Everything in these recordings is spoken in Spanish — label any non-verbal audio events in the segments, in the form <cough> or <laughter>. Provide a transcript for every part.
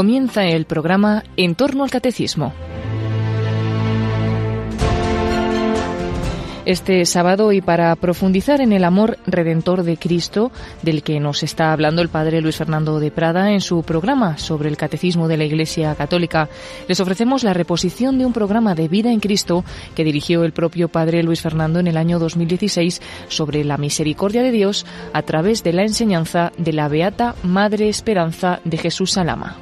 Comienza el programa En torno al Catecismo. Este sábado y para profundizar en el amor redentor de Cristo, del que nos está hablando el padre Luis Fernando de Prada en su programa sobre el Catecismo de la Iglesia Católica, les ofrecemos la reposición de un programa de vida en Cristo que dirigió el propio padre Luis Fernando en el año 2016 sobre la misericordia de Dios a través de la enseñanza de la Beata Madre Esperanza de Jesús Salama.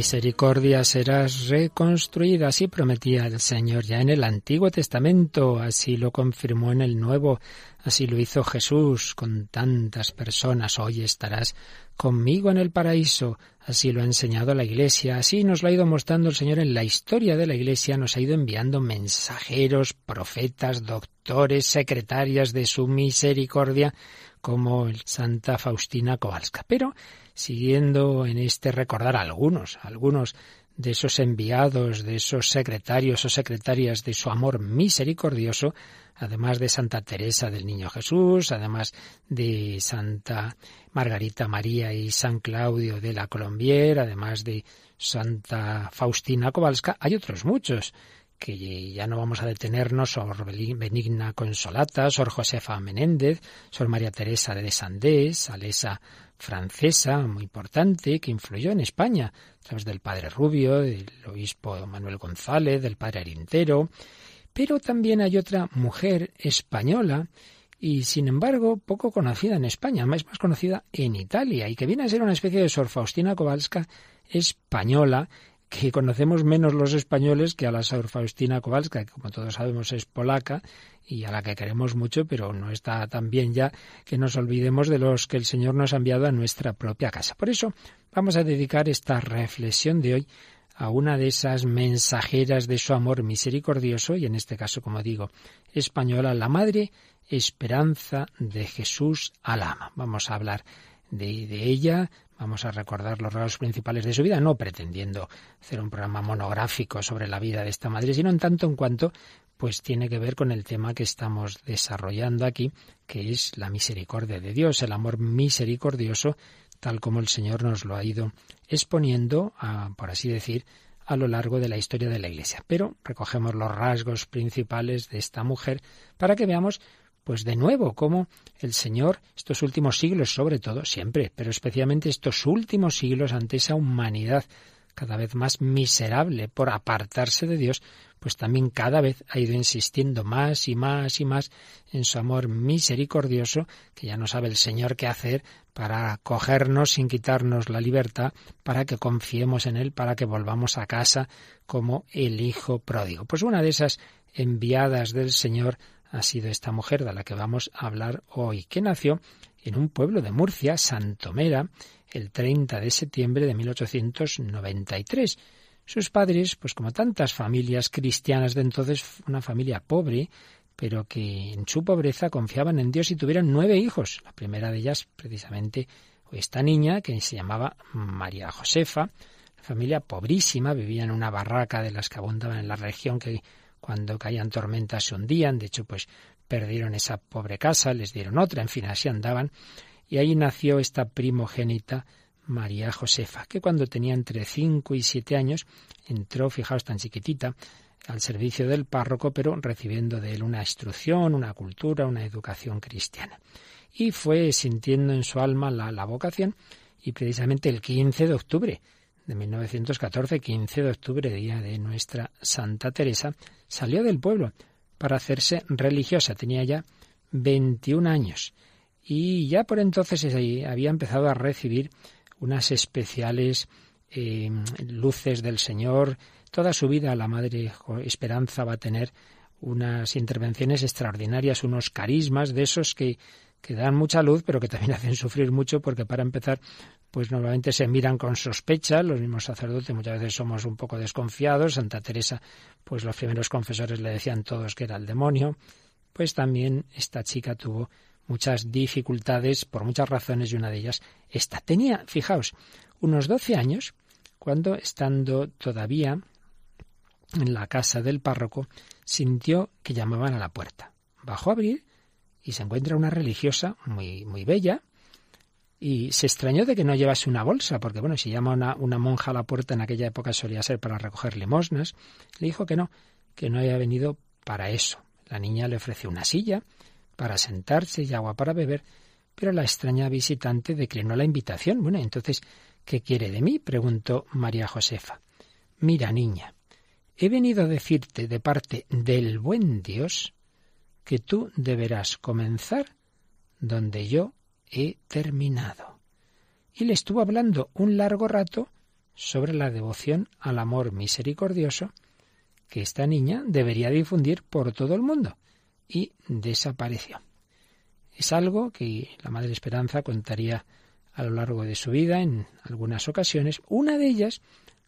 Misericordia serás reconstruida, así prometía el Señor ya en el Antiguo Testamento, así lo confirmó en el Nuevo, así lo hizo Jesús con tantas personas, hoy estarás conmigo en el paraíso, así lo ha enseñado la Iglesia, así nos lo ha ido mostrando el Señor en la historia de la Iglesia, nos ha ido enviando mensajeros, profetas, doctores, secretarias de su misericordia, como el Santa Faustina Kowalska. Pero siguiendo en este recordar algunos, algunos de esos enviados, de esos secretarios o secretarias de su amor misericordioso, además de Santa Teresa del Niño Jesús, además de Santa Margarita María y San Claudio de la Colombier, además de Santa Faustina Kowalska, hay otros muchos que ya no vamos a detenernos, Sor Benigna Consolata, Sor Josefa Menéndez, Sor María Teresa de Sandés, Salesa francesa muy importante que influyó en España a través del padre Rubio, del obispo Manuel González, del padre Arintero, pero también hay otra mujer española y sin embargo poco conocida en España, más más conocida en Italia y que viene a ser una especie de Sor Faustina Kowalska española que conocemos menos los españoles que a la Sor Faustina Kowalska, que como todos sabemos es polaca y a la que queremos mucho, pero no está tan bien ya que nos olvidemos de los que el Señor nos ha enviado a nuestra propia casa. Por eso vamos a dedicar esta reflexión de hoy a una de esas mensajeras de su amor misericordioso, y en este caso, como digo, española, la Madre Esperanza de Jesús Alama. Vamos a hablar de, de ella, Vamos a recordar los rasgos principales de su vida, no pretendiendo hacer un programa monográfico sobre la vida de esta madre, sino en tanto en cuanto pues tiene que ver con el tema que estamos desarrollando aquí, que es la misericordia de Dios, el amor misericordioso, tal como el Señor nos lo ha ido exponiendo, por así decir, a lo largo de la historia de la Iglesia. Pero recogemos los rasgos principales de esta mujer para que veamos pues de nuevo, como el Señor, estos últimos siglos sobre todo, siempre, pero especialmente estos últimos siglos ante esa humanidad cada vez más miserable por apartarse de Dios, pues también cada vez ha ido insistiendo más y más y más en su amor misericordioso, que ya no sabe el Señor qué hacer para cogernos sin quitarnos la libertad, para que confiemos en Él, para que volvamos a casa como el Hijo pródigo. Pues una de esas enviadas del Señor ha sido esta mujer de la que vamos a hablar hoy, que nació en un pueblo de Murcia, Santomera, el 30 de septiembre de 1893. Sus padres, pues como tantas familias cristianas de entonces, una familia pobre, pero que en su pobreza confiaban en Dios y tuvieron nueve hijos. La primera de ellas, precisamente, esta niña, que se llamaba María Josefa. La familia pobrísima, vivía en una barraca de las que abundaban en la región que cuando caían tormentas se hundían, de hecho pues perdieron esa pobre casa, les dieron otra, en fin, así andaban, y ahí nació esta primogénita María Josefa, que cuando tenía entre cinco y siete años entró, fijaos tan chiquitita, al servicio del párroco, pero recibiendo de él una instrucción, una cultura, una educación cristiana. Y fue sintiendo en su alma la, la vocación, y precisamente el 15 de octubre de 1914, 15 de octubre, día de nuestra Santa Teresa, salió del pueblo para hacerse religiosa. Tenía ya 21 años y ya por entonces había empezado a recibir unas especiales eh, luces del Señor. Toda su vida la Madre Esperanza va a tener unas intervenciones extraordinarias, unos carismas de esos que, que dan mucha luz, pero que también <laughs> hacen sufrir mucho, porque para empezar pues normalmente se miran con sospecha, los mismos sacerdotes muchas veces somos un poco desconfiados, Santa Teresa, pues los primeros confesores le decían todos que era el demonio, pues también esta chica tuvo muchas dificultades por muchas razones y una de ellas esta. Tenía, fijaos, unos 12 años cuando estando todavía en la casa del párroco sintió que llamaban a la puerta. Bajó a abrir y se encuentra una religiosa muy muy bella y se extrañó de que no llevase una bolsa, porque bueno, si llama una, una monja a la puerta en aquella época solía ser para recoger limosnas. Le dijo que no, que no había venido para eso. La niña le ofreció una silla para sentarse y agua para beber, pero la extraña visitante declinó la invitación. Bueno, entonces, ¿qué quiere de mí? preguntó María Josefa. Mira, niña, he venido a decirte de parte del buen Dios que tú deberás comenzar donde yo he terminado. Y le estuvo hablando un largo rato sobre la devoción al amor misericordioso que esta niña debería difundir por todo el mundo. Y desapareció. Es algo que la Madre Esperanza contaría a lo largo de su vida en algunas ocasiones. Una de ellas,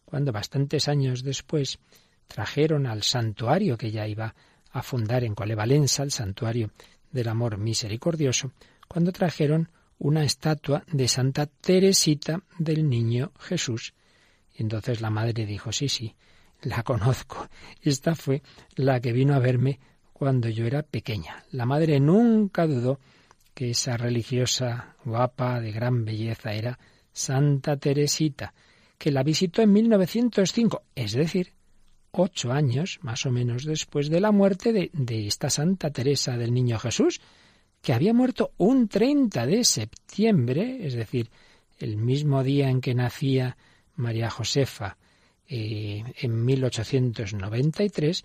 cuando bastantes años después trajeron al santuario que ella iba a fundar en Colevalenza, el santuario del amor misericordioso, cuando trajeron una estatua de Santa Teresita del Niño Jesús. Y entonces la madre dijo, sí, sí, la <laughs> conozco. Esta fue la que vino a verme cuando yo era pequeña. La madre nunca dudó que esa religiosa guapa de gran belleza era Santa Teresita, que la visitó en 1905, es decir, ocho años más o menos después de la muerte de, de esta Santa Teresa del Niño Jesús, que había muerto un 30 de septiembre, es decir, el mismo día en que nacía María Josefa eh, en 1893,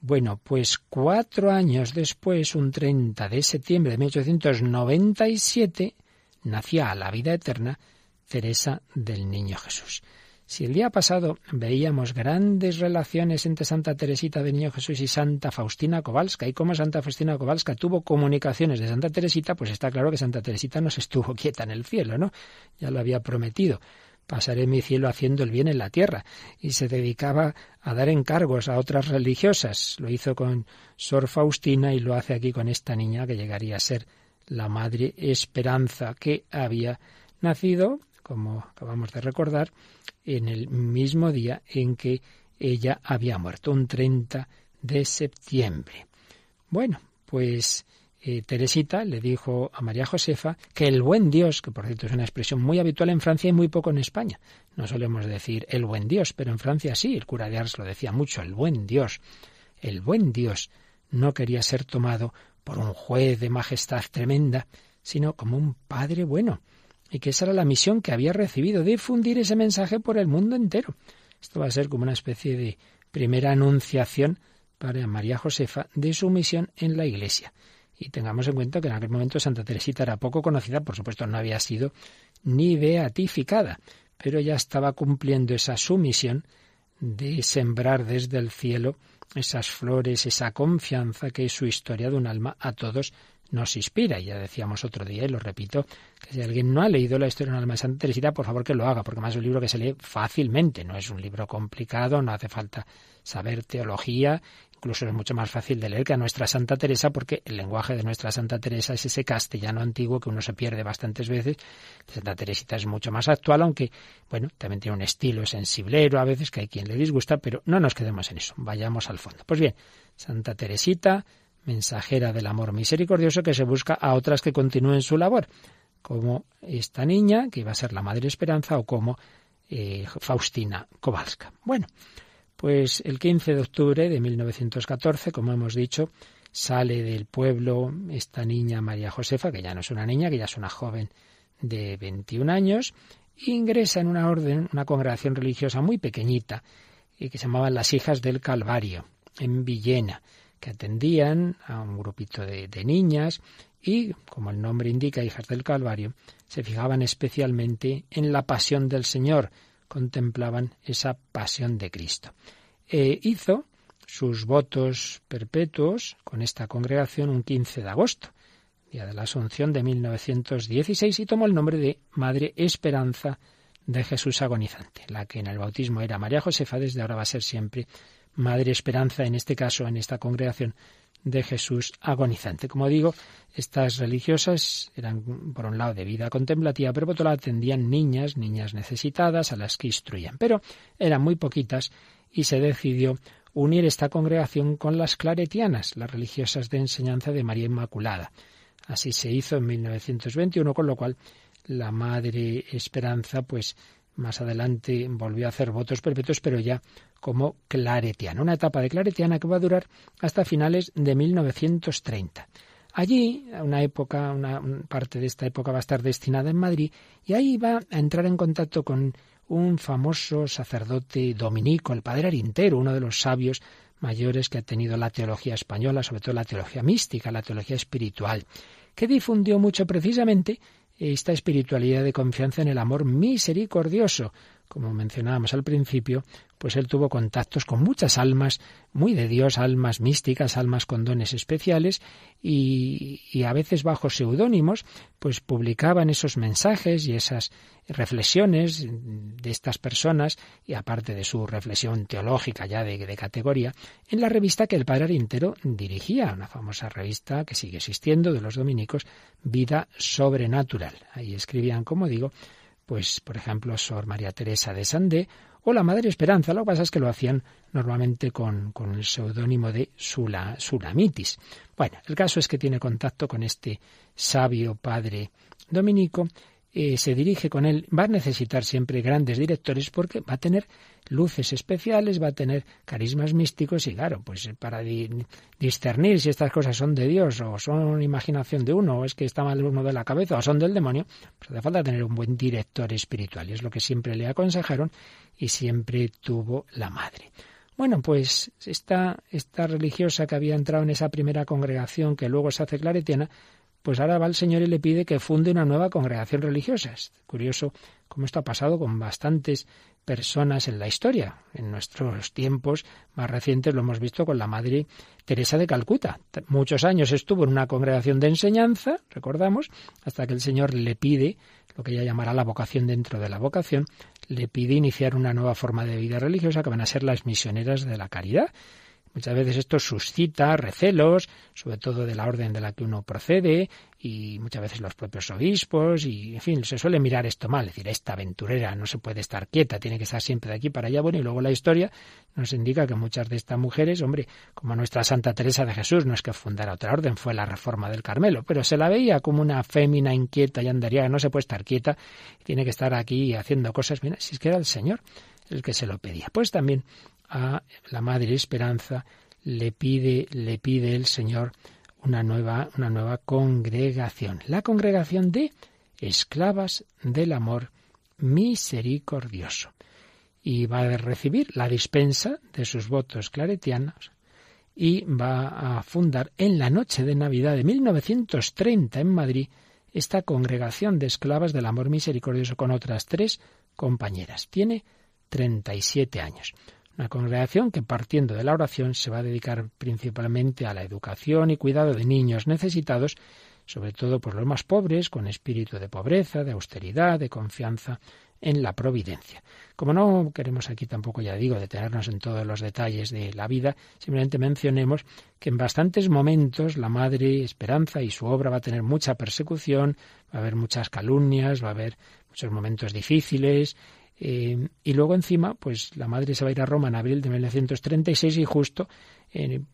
bueno, pues cuatro años después, un 30 de septiembre de 1897, nacía a la vida eterna Teresa del Niño Jesús. Si el día pasado veíamos grandes relaciones entre Santa Teresita de Niño Jesús y Santa Faustina Kowalska, y cómo Santa Faustina Kowalska tuvo comunicaciones de Santa Teresita, pues está claro que Santa Teresita no se estuvo <laughs> quieta en el cielo, ¿no? Ya lo había prometido. Pasaré mi cielo haciendo el bien en la tierra. Y se dedicaba a dar encargos a otras religiosas. Lo hizo con Sor Faustina y lo hace aquí con esta niña que llegaría a ser la Madre Esperanza, que había nacido, como acabamos de recordar, en el mismo día en que ella había muerto, un 30 de septiembre. Bueno, pues eh, Teresita le dijo a María Josefa que el buen Dios, que por cierto es una expresión muy habitual en Francia y muy poco en España, no solemos decir el buen Dios, pero en Francia sí, el cura de Ars lo decía mucho, el buen Dios. El buen Dios no quería ser tomado por un juez de majestad tremenda, sino como un padre bueno, y que esa era la misión que había recibido, difundir ese mensaje por el mundo entero. Esto va a ser como una especie de primera anunciación para María Josefa de su misión en la Iglesia. Y tengamos en cuenta que en aquel momento Santa Teresita era poco conocida, por supuesto no había sido ni beatificada, pero ya estaba cumpliendo esa sumisión de sembrar desde el cielo esas flores, esa confianza que es su historia de un alma a todos nos inspira. Ya decíamos otro día, y lo repito, que si alguien no ha leído la historia de una alma de Santa Teresita, por favor que lo haga, porque más es un libro que se lee fácilmente, no es un libro complicado, no hace falta saber teología, incluso es mucho más fácil de leer que a nuestra Santa Teresa, porque el lenguaje de nuestra Santa Teresa es ese castellano antiguo que uno se pierde bastantes veces. Santa Teresita es mucho más actual, aunque, bueno, también tiene un estilo sensiblero a veces que hay quien le disgusta, pero no nos quedemos en eso, vayamos al fondo. Pues bien, Santa Teresita, mensajera del amor misericordioso que se busca a otras que continúen su labor, como esta niña, que iba a ser la Madre Esperanza, o como eh, Faustina Kowalska. Bueno, pues el 15 de octubre de 1914, como hemos dicho, sale del pueblo esta niña María Josefa, que ya no es una niña, que ya es una joven de 21 años, e ingresa en una orden, una congregación religiosa muy pequeñita, eh, que se llamaban las Hijas del Calvario, en Villena que atendían a un grupito de, niñas y, como el nombre indica, hijas del Calvario, se fijaban especialmente en la pasión del Señor, contemplaban esa pasión de Cristo. E hizo sus votos perpetuos con esta congregación un 15 de agosto, día de la Asunción de 1916, y tomó el nombre de Madre Esperanza de Jesús agonizante. La que en el bautismo era María Josefa, desde ahora va a ser siempre Madre Esperanza, en este caso, en esta congregación de Jesús agonizante. Como digo, estas religiosas eran, por un lado, de vida contemplativa, pero por otro lado atendían niñas, niñas necesitadas, a las que instruían. Pero eran muy poquitas y se decidió unir esta congregación con las claretianas, las religiosas de enseñanza de María Inmaculada. Así se hizo en 1921, con lo cual la Madre Esperanza, pues más adelante volvió a hacer votos perpetuos, pero ya como claretiana. Una etapa de claretiana que va a durar hasta finales de 1930. Allí, una época, una parte de esta época va a estar destinada en Madrid y ahí va a entrar en contacto con un famoso sacerdote dominico, el padre Arintero, uno de los sabios mayores que ha tenido la teología española, sobre todo la teología mística, la teología espiritual, que difundió mucho precisamente esta espiritualidad de confianza en el amor misericordioso. Como mencionábamos al principio, pues él tuvo contactos con muchas almas muy de Dios, almas místicas, almas con dones especiales, y, a veces bajo seudónimos, pues publicaban esos mensajes y esas reflexiones de estas personas, y aparte de su reflexión teológica ya de, de categoría, en la revista que el padre Arintero dirigía, una famosa revista que sigue existiendo de los dominicos, Vida Sobrenatural. Ahí escribían, como digo, pues por ejemplo Sor María Teresa de Sandé o la Madre Esperanza. Lo que pasa es que lo hacían normalmente con, el seudónimo de Sula, Sulamitis. Bueno, el caso es que tiene contacto con este sabio padre dominico eh, se dirige con él, va a necesitar siempre grandes directores porque va a tener luces especiales, va a tener carismas místicos y claro, pues para discernir si estas cosas son de Dios o son imaginación de uno o es que está mal uno de la cabeza o son del demonio, pues hace falta tener un buen director espiritual y es lo que siempre le aconsejaron y siempre tuvo la madre. Bueno, pues esta, esta religiosa que había entrado en esa primera congregación que luego se hace claretiana, pues ahora va el Señor y le pide que funde una nueva congregación religiosa. Es curioso cómo esto ha pasado con bastantes personas en la historia. En nuestros tiempos más recientes lo hemos visto con la Madre Teresa de Calcuta. Muchos años estuvo en una congregación de enseñanza, recordamos, hasta que el Señor le pide, lo que ella llamará la vocación dentro de la vocación, le pide iniciar una nueva forma de vida religiosa que van a ser las misioneras de la caridad. Muchas veces esto suscita recelos, sobre todo de la orden de la que uno procede, y muchas veces los propios obispos, y en fin, se suele mirar esto mal, es decir, esta aventurera no se puede estar quieta, tiene que estar siempre de aquí para allá. Bueno, y luego la historia nos indica que muchas de estas mujeres, hombre, como nuestra Santa Teresa de Jesús, no es que fundara otra orden, fue la reforma del Carmelo, pero se la veía como una fémina inquieta y andaría, no se puede estar quieta, tiene que estar aquí haciendo cosas. bien si es que era el Señor el que se lo pedía. Pues también a la Madre Esperanza le pide, le pide el Señor una nueva, una nueva congregación, la congregación de esclavas del amor misericordioso. Y va a recibir la dispensa de sus votos claretianos y va a fundar en la noche de Navidad de 1930 en Madrid esta congregación de esclavas del amor misericordioso con otras tres compañeras. Tiene 37 años. Una congregación que partiendo de la oración se va a dedicar principalmente a la educación y cuidado de niños necesitados, sobre todo por los más pobres, con espíritu de pobreza, de austeridad, de confianza en la providencia. Como no queremos aquí tampoco, ya digo, detenernos en todos los detalles de la vida, simplemente mencionemos que en bastantes momentos la Madre Esperanza y su obra va a tener mucha persecución, va a haber muchas calumnias, va a haber muchos momentos difíciles, eh, y luego encima, pues la madre se va a ir a Roma en abril de 1936 y justo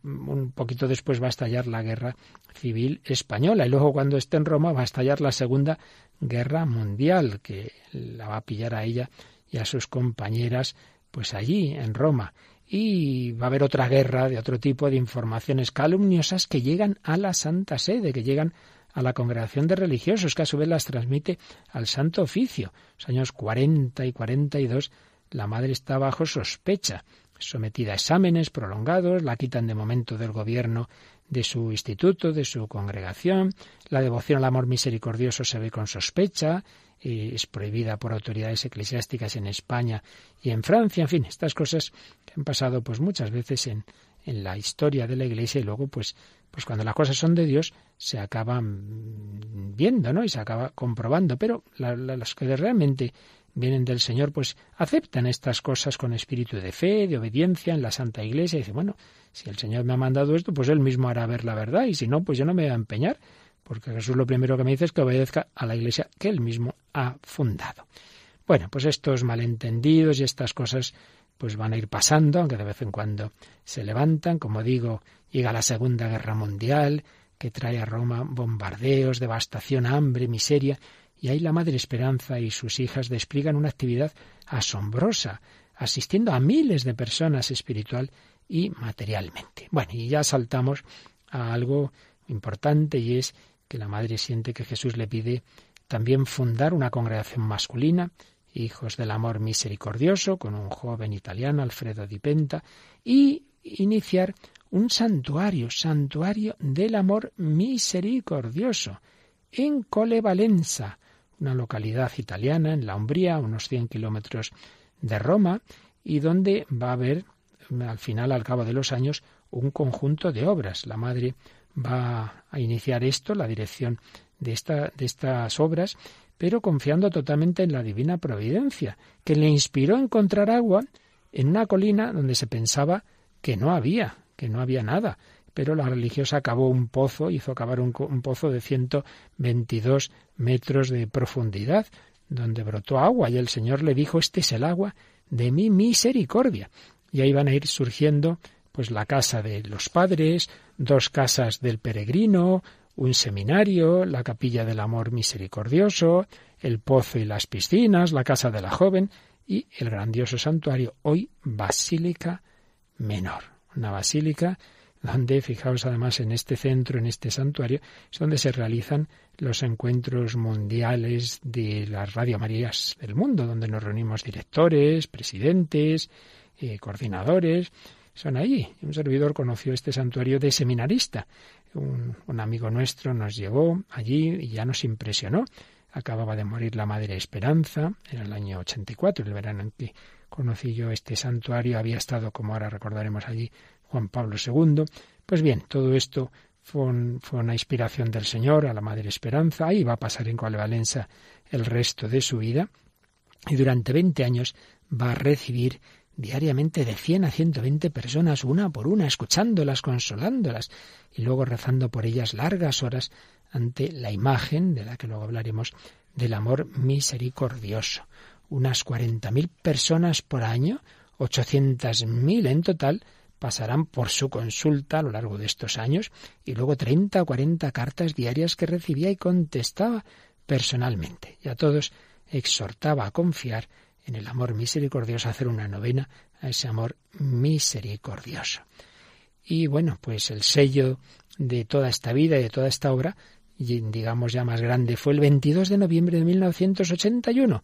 un poquito después va a estallar la guerra civil española. Y luego cuando esté en Roma va a estallar la Segunda Guerra Mundial, que la va a pillar a ella y a sus compañeras pues allí en Roma. Y va a haber otra guerra de otro tipo de informaciones calumniosas que llegan a la Santa Sede, que llegan la congregación de religiosos, que a su vez las transmite al Santo Oficio. Los años 40 y 42, la madre está bajo sospecha, sometida a exámenes prolongados, la quitan de momento del gobierno de su instituto, de su congregación, la devoción al amor misericordioso se ve con sospecha, eh, es prohibida por autoridades eclesiásticas en España y en Francia, en fin, estas cosas han pasado pues muchas veces en, en la historia de la Iglesia y luego pues pues cuando las cosas son de Dios se acaban viendo, ¿no? Y se acaba comprobando, pero las que realmente vienen del Señor, pues aceptan estas cosas con espíritu de fe, de obediencia en la Santa Iglesia y dicen, bueno, si el Señor me ha mandado esto, pues Él mismo hará ver la verdad y si no, pues yo no me voy a empeñar, porque Jesús lo primero que me dice es que obedezca a la Iglesia que Él mismo ha fundado. Bueno, pues estos malentendidos y estas cosas pues van a ir pasando, aunque de vez en cuando se levantan. Como digo, llega la Segunda Guerra Mundial, que trae a Roma bombardeos, devastación, hambre, miseria, Y ahí la Madre Esperanza y sus hijas despliegan una actividad asombrosa, asistiendo a miles de personas espiritual y materialmente. Bueno, y ya saltamos a algo importante y es que la Madre siente que Jesús le pide también fundar una congregación masculina, Hijos del Amor Misericordioso, con un joven italiano, Alfredo Di Penta, y iniciar un santuario, santuario del amor misericordioso, en Colevalenza, una localidad italiana en la Umbría, unos 100 kilómetros de Roma, y donde va a haber, al final, al cabo de los años, un conjunto de obras. La madre va a iniciar esto, la dirección de, esta, de estas obras, pero confiando totalmente en la divina providencia, que le inspiró a encontrar agua en una colina donde se pensaba que no había, que no había nada. Pero la religiosa acabó un pozo, hizo acabar un, pozo de 122 metros de profundidad, donde brotó agua, y el Señor le dijo, este es el agua de mi misericordia. Y ahí van a ir surgiendo pues la casa de los padres, dos casas del peregrino, un seminario, la capilla del amor misericordioso, el pozo y las piscinas, la casa de la joven y el grandioso santuario, hoy Basílica Menor. Una basílica donde, fijaos además en este centro, en este santuario, es donde se realizan los encuentros mundiales de las Radio Marías del mundo, donde nos reunimos directores, presidentes, eh, coordinadores, son ahí. Un servidor conoció este santuario de seminarista. Un, un, amigo nuestro nos llevó allí y ya nos impresionó. Acababa de morir la Madre Esperanza, en el año 84, el verano en que conocí yo este santuario. Había estado, como ahora recordaremos allí, Juan Pablo II. Pues bien, todo esto fue, una inspiración del Señor a la Madre Esperanza. Ahí va a pasar en Coalevalenza el resto de su vida. Y durante 20 años va a recibir diariamente de 100 a 120 personas, una por una, escuchándolas, consolándolas y luego rezando por ellas largas horas ante la imagen, de la que luego hablaremos, del amor misericordioso. Unas 40.000 personas por año, 800.000 en total, pasarán por su consulta a lo largo de estos años y luego 30 o 40 cartas diarias que recibía y contestaba personalmente. Y a todos exhortaba a confiar en el amor misericordioso, hacer una novena a ese amor misericordioso. Y bueno, pues el sello de toda esta vida y de toda esta obra, digamos ya más grande, fue el 22 de noviembre de 1981,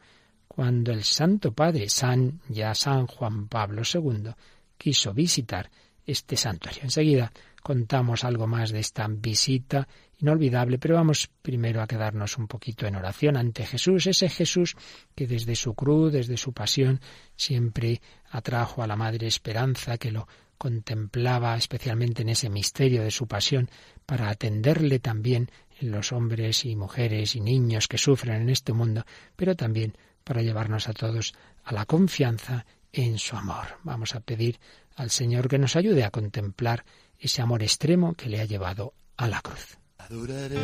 cuando el Santo Padre, San, ya San Juan Pablo II, quiso visitar este santuario. Enseguida contamos algo más de esta visita inolvidable, pero vamos primero a quedarnos un poquito en oración ante Jesús, ese Jesús que desde su cruz, desde su pasión, siempre atrajo a la Madre Esperanza, que lo contemplaba especialmente en ese misterio de su pasión, para atenderle también en los hombres y mujeres y niños que sufren en este mundo, pero también para llevarnos a todos a la confianza en su amor. Vamos a pedir al Señor que nos ayude a contemplar ese amor extremo que le ha llevado a la cruz. Adoraré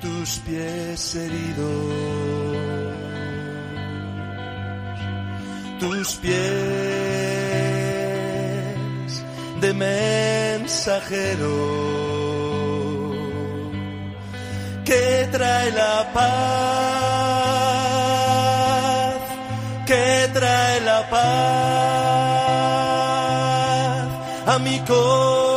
tus pies heridos, tus pies de mensajero que trae la paz, que trae la paz a mi corazón.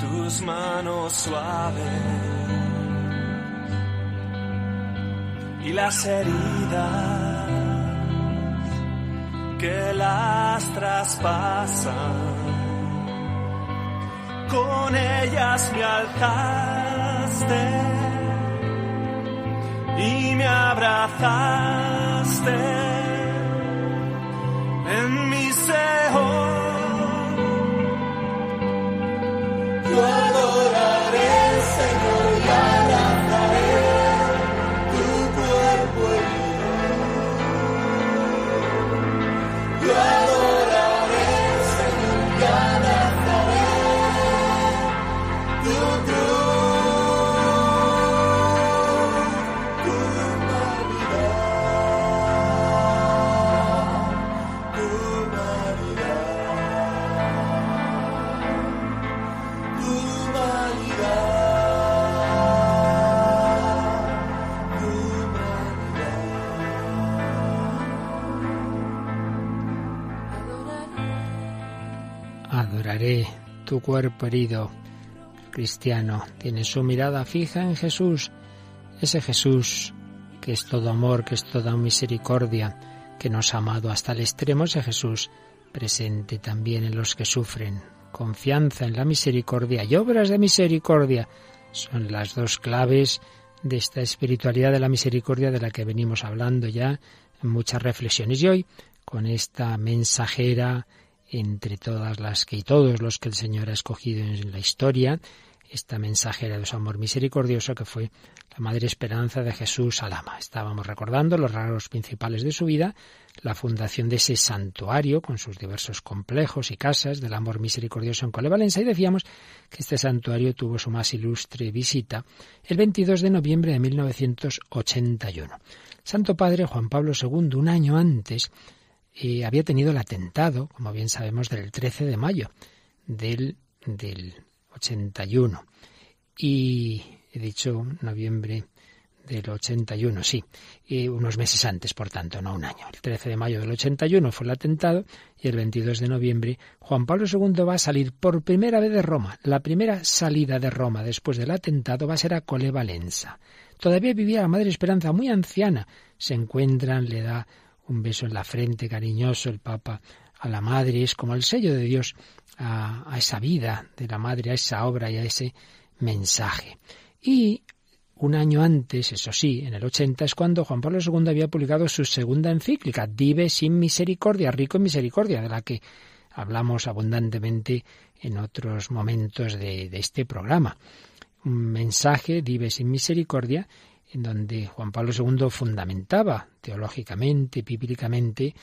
tus manos suaves y las heridas que las traspasan. Con ellas me alzaste y me abrazaste tu cuerpo herido. Cristiano tiene su mirada fija en Jesús, ese Jesús que es todo amor, que es toda misericordia, que nos ha amado hasta el extremo, ese Jesús presente también en los que sufren. Confianza en la misericordia y obras de misericordia son las dos claves de esta espiritualidad de la misericordia de la que venimos hablando ya en muchas reflexiones. Y hoy, con esta mensajera entre todas las que y todos los que el Señor ha escogido en la historia, esta mensajera de su amor misericordioso que fue la Madre Esperanza de Jesús Alama. Estábamos recordando los rasgos principales de su vida, la fundación de ese santuario con sus diversos complejos y casas del amor misericordioso en Colevalenza y decíamos que este santuario tuvo su más ilustre visita el 22 de noviembre de 1981. Santo Padre Juan Pablo II, un año antes, había tenido el atentado, como bien sabemos, del 13 de mayo del, del 81. Y he dicho noviembre del 81, sí, y unos meses antes, por tanto, no un año. El 13 de mayo del 81 fue el atentado y el 22 de noviembre Juan Pablo II va a salir por primera vez de Roma. La primera salida de Roma después del atentado va a ser a Colevalenza. Todavía vivía la Madre Esperanza muy anciana. Se encuentran, le da un beso en la frente cariñoso el Papa a la Madre. Es como el sello de Dios a, esa vida de la Madre, a esa obra y a ese mensaje. Y un año antes, eso sí, en el 80, es cuando Juan Pablo II había publicado su segunda encíclica, Dive sin misericordia, rico en misericordia, de la que hablamos abundantemente en otros momentos de, de este programa. Un mensaje, Dive sin misericordia, en donde Juan Pablo II fundamentaba teológicamente, bíblicamente,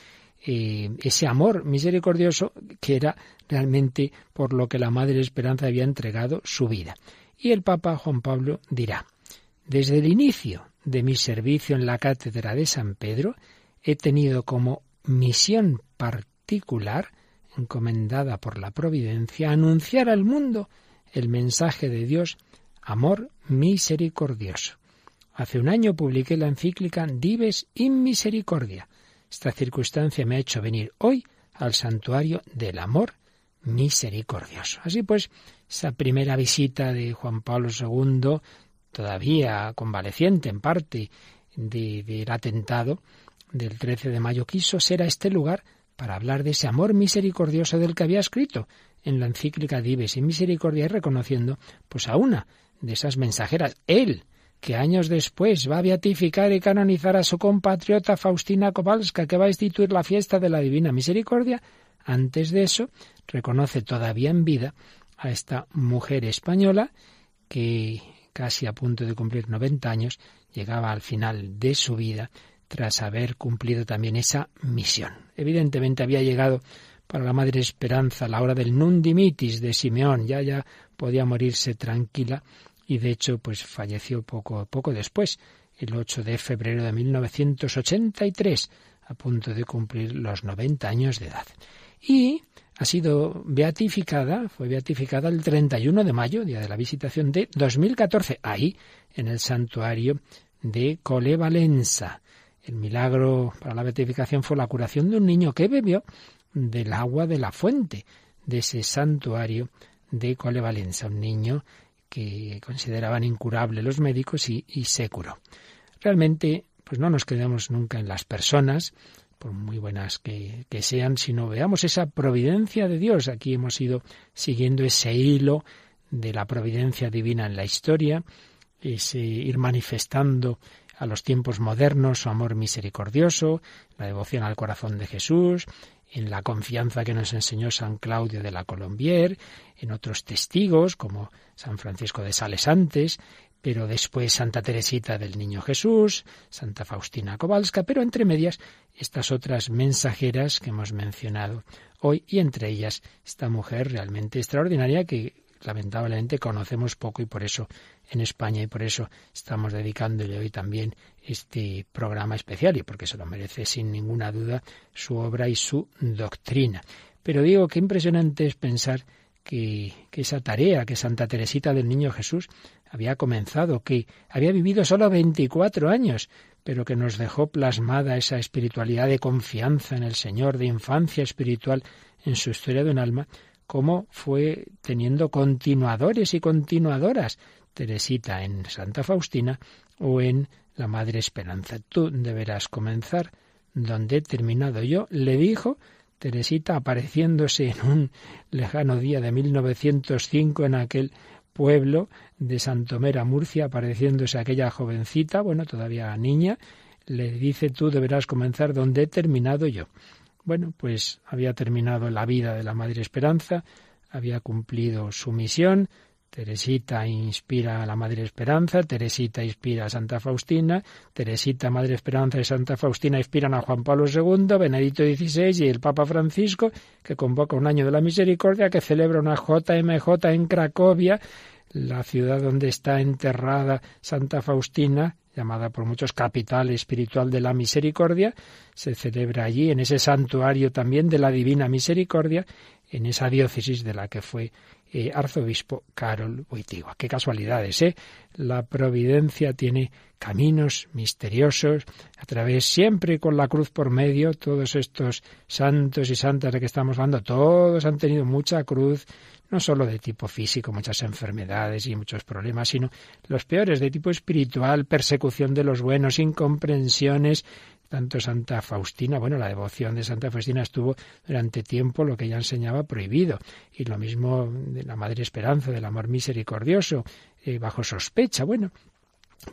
eh, ese amor misericordioso que era realmente por lo que la Madre Esperanza había entregado su vida. Y el Papa Juan Pablo dirá, desde el inicio de mi servicio en la cátedra de San Pedro, he tenido como misión particular, encomendada por la providencia, anunciar al mundo el mensaje de Dios, amor misericordioso. Hace un año publiqué la encíclica Dives in Misericordia. Esta circunstancia me ha hecho venir hoy al santuario del amor misericordioso. Así pues, esa primera visita de Juan Pablo II, todavía convaleciente en parte de, del atentado del 13 de mayo, quiso ser a este lugar para hablar de ese amor misericordioso del que había escrito en la encíclica Dives in Misericordia y reconociendo pues a una de esas mensajeras, él, que años después va a beatificar y canonizar a su compatriota Faustina Kowalska, que va a instituir la fiesta de la Divina Misericordia, antes de eso reconoce todavía en vida a esta mujer española que casi a punto de cumplir 90 años llegaba al final de su vida tras haber cumplido también esa misión. Evidentemente había llegado para la Madre Esperanza la hora del nundimitis de Simeón, ya ya podía morirse tranquila y de hecho pues falleció poco poco después, el 8 de febrero de 1983, a punto de cumplir los 90 años de edad. Y ha sido beatificada, fue beatificada el 31 de mayo, día de la visitación de 2014, ahí en el santuario de Colevalenza. El milagro para la beatificación fue la curación de un niño que bebió del agua de la fuente de ese santuario de Colevalenza, un niño que consideraban incurable los médicos y, y. Realmente, pues no nos quedamos nunca en las personas, por muy buenas que, que, sean, sino veamos esa providencia de Dios. Aquí hemos ido siguiendo ese hilo de la providencia divina en la historia, ese ir manifestando a los tiempos modernos su amor misericordioso, la devoción al corazón de Jesús, en la confianza que nos enseñó San Claudio de la Colombier, en otros testigos como San Francisco de Sales antes, pero después Santa Teresita del Niño Jesús, Santa Faustina Kowalska, pero entre medias estas otras mensajeras que hemos mencionado hoy y entre ellas esta mujer realmente extraordinaria que lamentablemente conocemos poco y por eso en España y por eso estamos dedicándole hoy también este programa especial y porque se lo merece sin ninguna duda su obra y su doctrina. Pero digo que impresionante es pensar que, que, esa tarea que Santa Teresita del Niño Jesús había comenzado, que había vivido solo 24 años, pero que nos dejó plasmada esa espiritualidad de confianza en el Señor, de infancia espiritual en su historia de un alma, cómo fue teniendo continuadores y continuadoras, Teresita en Santa Faustina o en la Madre Esperanza. Tú deberás comenzar donde he terminado yo, le dijo Teresita apareciéndose en un lejano día de 1905 en aquel pueblo de Santomera, Murcia, apareciéndose aquella jovencita, bueno, todavía niña, le dice tú deberás comenzar donde he terminado yo. Bueno, pues había terminado la vida de la Madre Esperanza, había cumplido su misión, Teresita inspira a la Madre Esperanza, Teresita inspira a Santa Faustina, Teresita, Madre Esperanza y Santa Faustina inspiran a Juan Pablo II, Benedicto XVI y el Papa Francisco, que convoca un año de la misericordia, que celebra una JMJ en Cracovia, la ciudad donde está enterrada Santa Faustina, llamada por muchos capital espiritual de la misericordia, se celebra allí, en ese santuario también de la Divina Misericordia, en esa diócesis de la que fue eh, arzobispo Carol Wojtyła. Qué casualidades, ¿eh? La providencia tiene caminos misteriosos, a través siempre con la cruz por medio, todos estos santos y santas de que estamos hablando, todos han tenido mucha cruz, no solo de tipo físico, muchas enfermedades y muchos problemas, sino los peores de tipo espiritual, persecución de los buenos, incomprensiones, tanto Santa Faustina, bueno, la devoción de Santa Faustina estuvo durante tiempo lo que ella enseñaba prohibido, y lo mismo de la Madre Esperanza, del amor misericordioso, eh, bajo sospecha, bueno,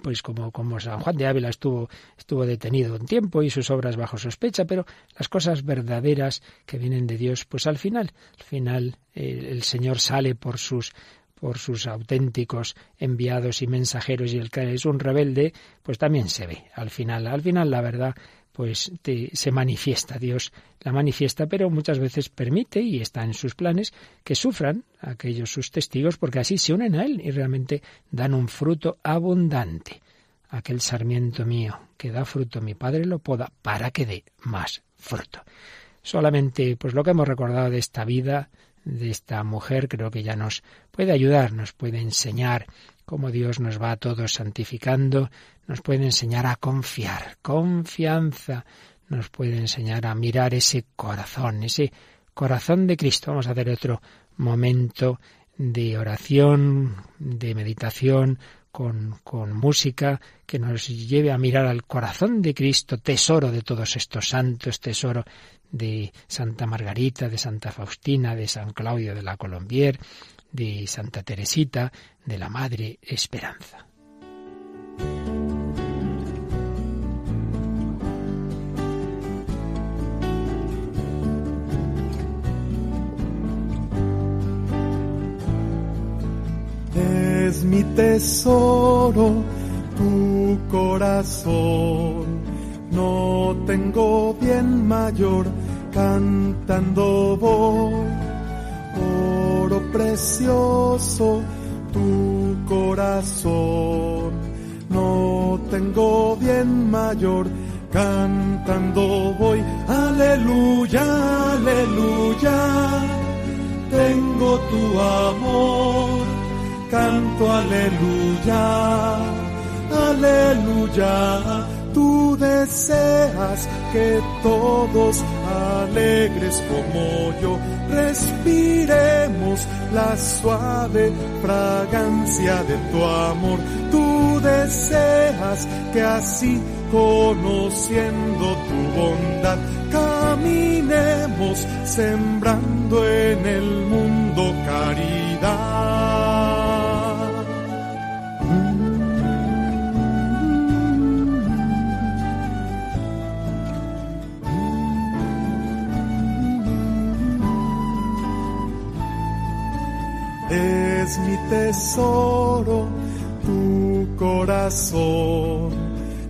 pues como, como San Juan de Ávila estuvo, estuvo detenido un tiempo y sus obras bajo sospecha, pero las cosas verdaderas que vienen de Dios, pues al final, al final eh, el Señor sale por sus por sus auténticos enviados y mensajeros y el que es un rebelde, pues también se ve. Al final, al final la verdad pues se manifiesta, Dios la manifiesta, pero muchas veces permite y está en sus planes que sufran aquellos sus testigos porque así se unen a Él y realmente dan un fruto abundante. Aquel sarmiento mío que da fruto, mi Padre lo poda para que dé más fruto. Solamente pues lo que hemos recordado de esta vida, de esta mujer, creo que ya nos puede ayudar, nos puede enseñar cómo Dios nos va a todos santificando, nos puede enseñar a confiar, confianza, nos puede enseñar a mirar ese corazón, ese corazón de Cristo. Vamos a hacer otro momento de oración, de meditación, con, música que nos lleve a mirar al corazón de Cristo, tesoro de todos estos santos, tesoro de Santa Margarita, de Santa Faustina, de San Claudio de la Colombier, de Santa Teresita, de la Madre Esperanza. Mi tesoro, tu corazón. No tengo bien mayor, cantando voy. Oro precioso, tu corazón. No tengo bien mayor, cantando voy. Aleluya, aleluya. Tengo tu amor canto aleluya, aleluya, tu deseas que todos alegres como yo respiremos la suave fragancia de tu amor. Tú deseas que así conociendo tu bondad caminemos sembrando en el mundo caridad. Es mi tesoro, tu corazón.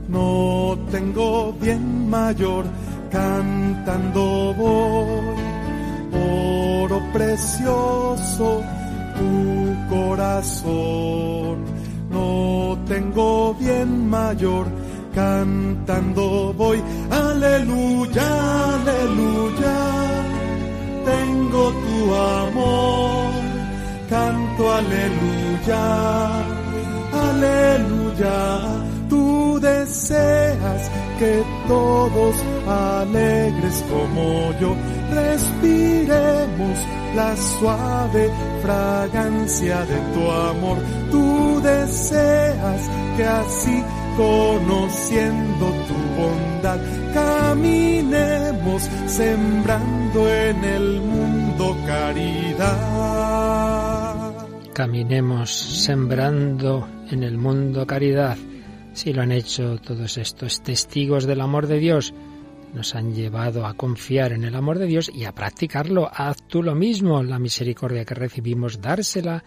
No tengo bien mayor, cantando voy. Oro precioso, tu corazón. No tengo bien mayor, cantando voy. Aleluya, aleluya. Tengo tu amor aleluya, aleluya. Tú deseas que todos alegres como yo respiremos la suave fragancia de tu amor. Tú deseas que así conociendo tu bondad caminemos sembrando en el mundo caridad. Caminemos sembrando en el mundo caridad. Si lo han hecho todos estos testigos del amor de Dios, nos han llevado a confiar en el amor de Dios y a practicarlo. Haz tú lo mismo, la misericordia que recibimos, dársela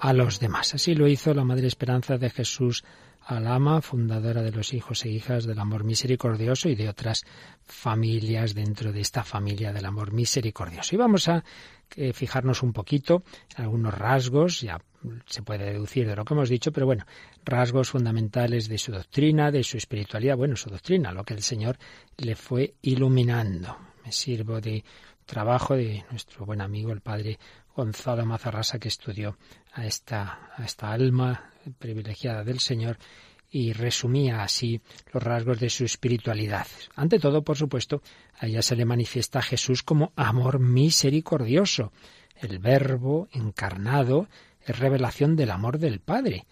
a los demás. Así lo hizo la Madre Esperanza de Jesús Alama, fundadora de los hijos e hijas del amor misericordioso y de otras familias dentro de esta familia del amor misericordioso. Y vamos a que fijarnos un poquito en algunos rasgos, ya se puede deducir de lo que hemos dicho, pero bueno, rasgos fundamentales de su doctrina, de su espiritualidad, bueno, su doctrina, lo que el Señor le fue iluminando. Me sirvo de trabajo de nuestro buen amigo el padre Gonzalo Mazarrasa que estudió a esta, a esta alma privilegiada del Señor y resumía así los rasgos de su espiritualidad. Ante todo, por supuesto, a ella se le manifiesta a Jesús como amor misericordioso. El verbo encarnado es revelación del amor del Padre.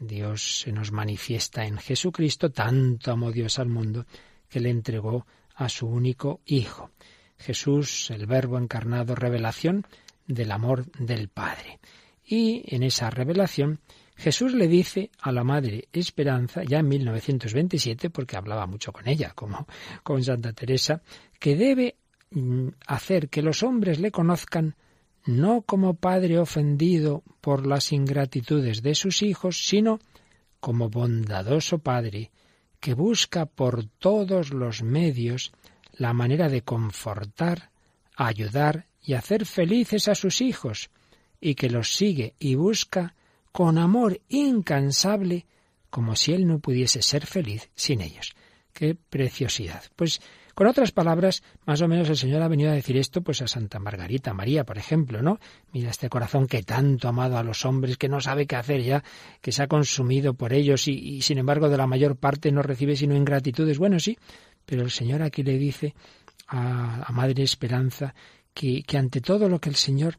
Dios se nos manifiesta en Jesucristo, tanto amó Dios al mundo que le entregó a su único Hijo. Jesús, el verbo encarnado, revelación del amor del Padre. Y en esa revelación Jesús le dice a la Madre Esperanza, ya en 1927, porque hablaba mucho con ella, como con Santa Teresa, que debe mm, hacer que los hombres le conozcan no como Padre ofendido por las ingratitudes de sus hijos, sino como bondadoso Padre, que busca por todos los medios la manera de confortar, ayudar y hacer felices a sus hijos, y que los sigue y busca con amor incansable, como si él no pudiese ser feliz sin ellos. ¡Qué preciosidad! Pues con otras palabras, más o menos el Señor ha venido a decir esto pues a Santa Margarita María, por ejemplo, ¿no? Mira este corazón que tanto ha amado a los hombres, que no sabe qué hacer ya, que se ha consumido por ellos y, sin embargo de la mayor parte no recibe sino ingratitudes. Bueno, sí, pero el Señor aquí le dice a, a Madre Esperanza que ante todo lo que el Señor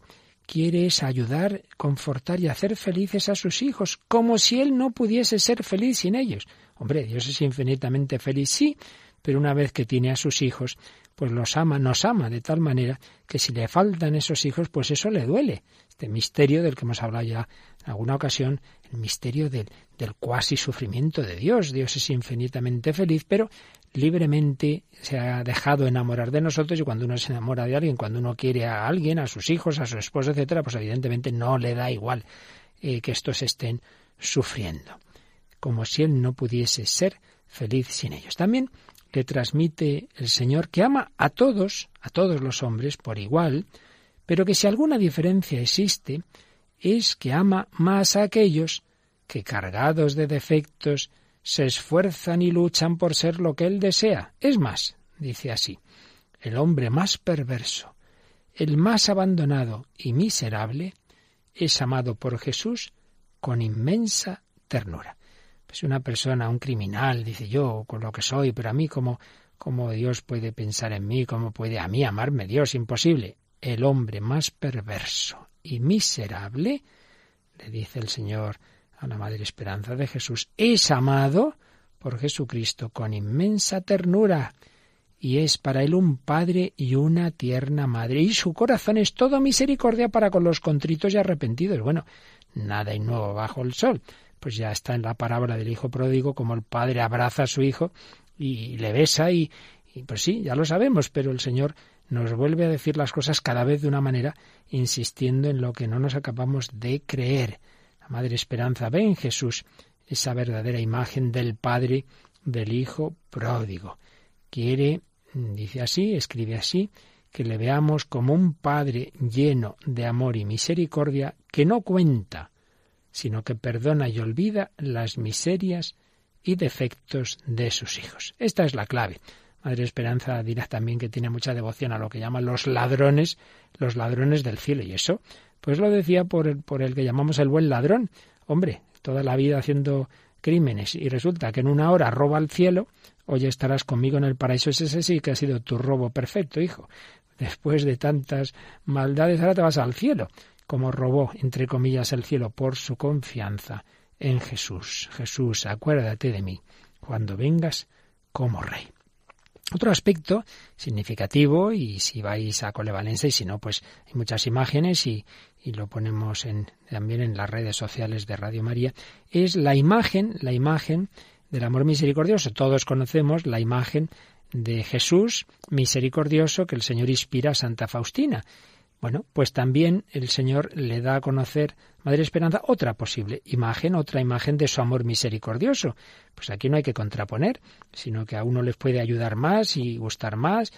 quiere es ayudar, confortar y hacer felices a sus hijos, como si Él no pudiese ser feliz sin ellos. Hombre, Dios es infinitamente feliz, sí, pero una vez que tiene a sus hijos, pues los ama, nos ama de tal manera que si le faltan esos hijos, pues eso le duele. Este misterio del que hemos hablado ya en alguna ocasión, el misterio del, del cuasi sufrimiento de Dios. Dios es infinitamente feliz, pero libremente se ha dejado enamorar de nosotros y cuando uno se enamora de alguien, cuando uno quiere a alguien, a sus hijos, a su esposo, etcétera, pues evidentemente no le da igual eh, que estos estén sufriendo, como si él no pudiese ser feliz sin ellos. También le transmite el Señor que ama a todos, a todos los hombres por igual, pero que si alguna diferencia existe, es que ama más a aquellos que cargados de defectos se esfuerzan y luchan por ser lo que él desea. Es más, dice así, el hombre más perverso, el más abandonado y miserable, es amado por Jesús con inmensa ternura. Pues una persona, un criminal, dice yo con lo que soy, pero a mí cómo, cómo Dios puede pensar en mí, cómo puede a mí amarme Dios, imposible. El hombre más perverso y miserable, le dice el Señor a la Madre Esperanza de Jesús, es amado por Jesucristo con inmensa ternura y es para él un padre y una tierna madre, y su corazón es toda misericordia para con los contritos y arrepentidos. Bueno, nada hay nuevo bajo el sol. Pues ya está en la parábola del hijo pródigo, como el padre abraza a su hijo y le besa y, y pues sí, ya lo sabemos, pero el Señor nos vuelve a decir las cosas cada vez de una manera, insistiendo en lo que no nos acabamos de creer. La Madre Esperanza ve en Jesús esa verdadera imagen del Padre del Hijo pródigo. Quiere Dice así, escribe así, que le veamos como un Padre lleno de amor y misericordia que no cuenta, sino que perdona y olvida las miserias y defectos de sus hijos. Esta es la clave. Madre Esperanza dirá también que tiene mucha devoción a lo que llaman los ladrones, los ladrones del cielo. Y eso, pues lo decía por el, por el que llamamos el buen ladrón. Hombre, toda la vida haciendo crímenes y resulta que en una hora roba el cielo, Hoy estarás conmigo en el paraíso. Ese sí que ha sido tu robo perfecto, hijo. Después de tantas maldades, ahora te vas al cielo, como robó, entre comillas, el cielo por su confianza en Jesús. Jesús, acuérdate de mí cuando vengas como rey. Otro aspecto significativo, y si vais a Colevalense, y si no, pues hay muchas imágenes y, y lo ponemos en, también en las redes sociales de Radio María, es la imagen, la imagen del amor misericordioso. Todos conocemos la imagen de Jesús misericordioso que el Señor inspira a Santa Faustina. Bueno, pues también el Señor le da a conocer, Madre Esperanza, otra posible imagen, otra imagen de su amor misericordioso. Pues aquí no hay que contraponer, sino que a uno les puede ayudar más y gustar más.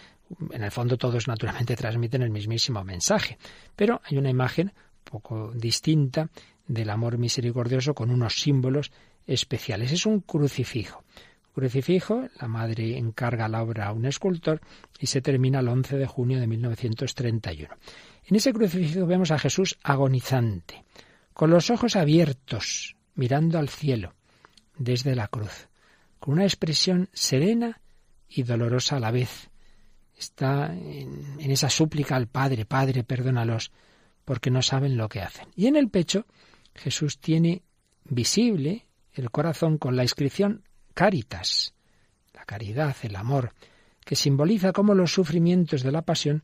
En el fondo todos naturalmente <laughs> transmiten el mismísimo mensaje. Pero hay una imagen poco distinta del amor misericordioso con unos símbolos especiales. Es un crucifijo. Crucifijo, la madre encarga la obra a un escultor y se termina el 11 de junio de 1931. En ese crucifijo vemos a Jesús agonizante, con los ojos abiertos, mirando al cielo, desde la cruz, con una expresión serena y dolorosa a la vez. Está en, esa súplica al Padre, Padre, perdónalos, porque no saben lo que hacen. Y en el pecho Jesús tiene visible el corazón con la inscripción Caritas, la caridad, el amor, que simboliza cómo los sufrimientos de la pasión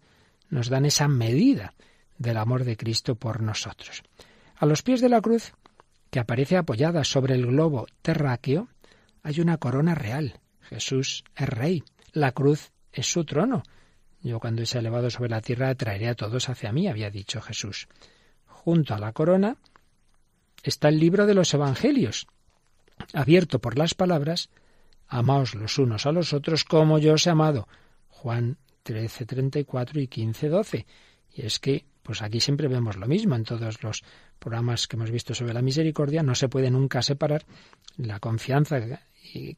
nos dan esa medida del amor de Cristo por nosotros. A los pies de la cruz, que aparece apoyada sobre el globo terráqueo, hay una corona real. Jesús es rey. La cruz es su trono. Yo cuando he elevado sobre la tierra traeré a todos hacia mí, había dicho Jesús. Junto a la corona está el libro de los Evangelios, abierto por las palabras, amaos los unos a los otros como yo os he amado. Juan 13, 34 y 15, 12. Y es que, pues aquí siempre vemos lo mismo en todos los programas que hemos visto sobre la misericordia, no se puede nunca separar la confianza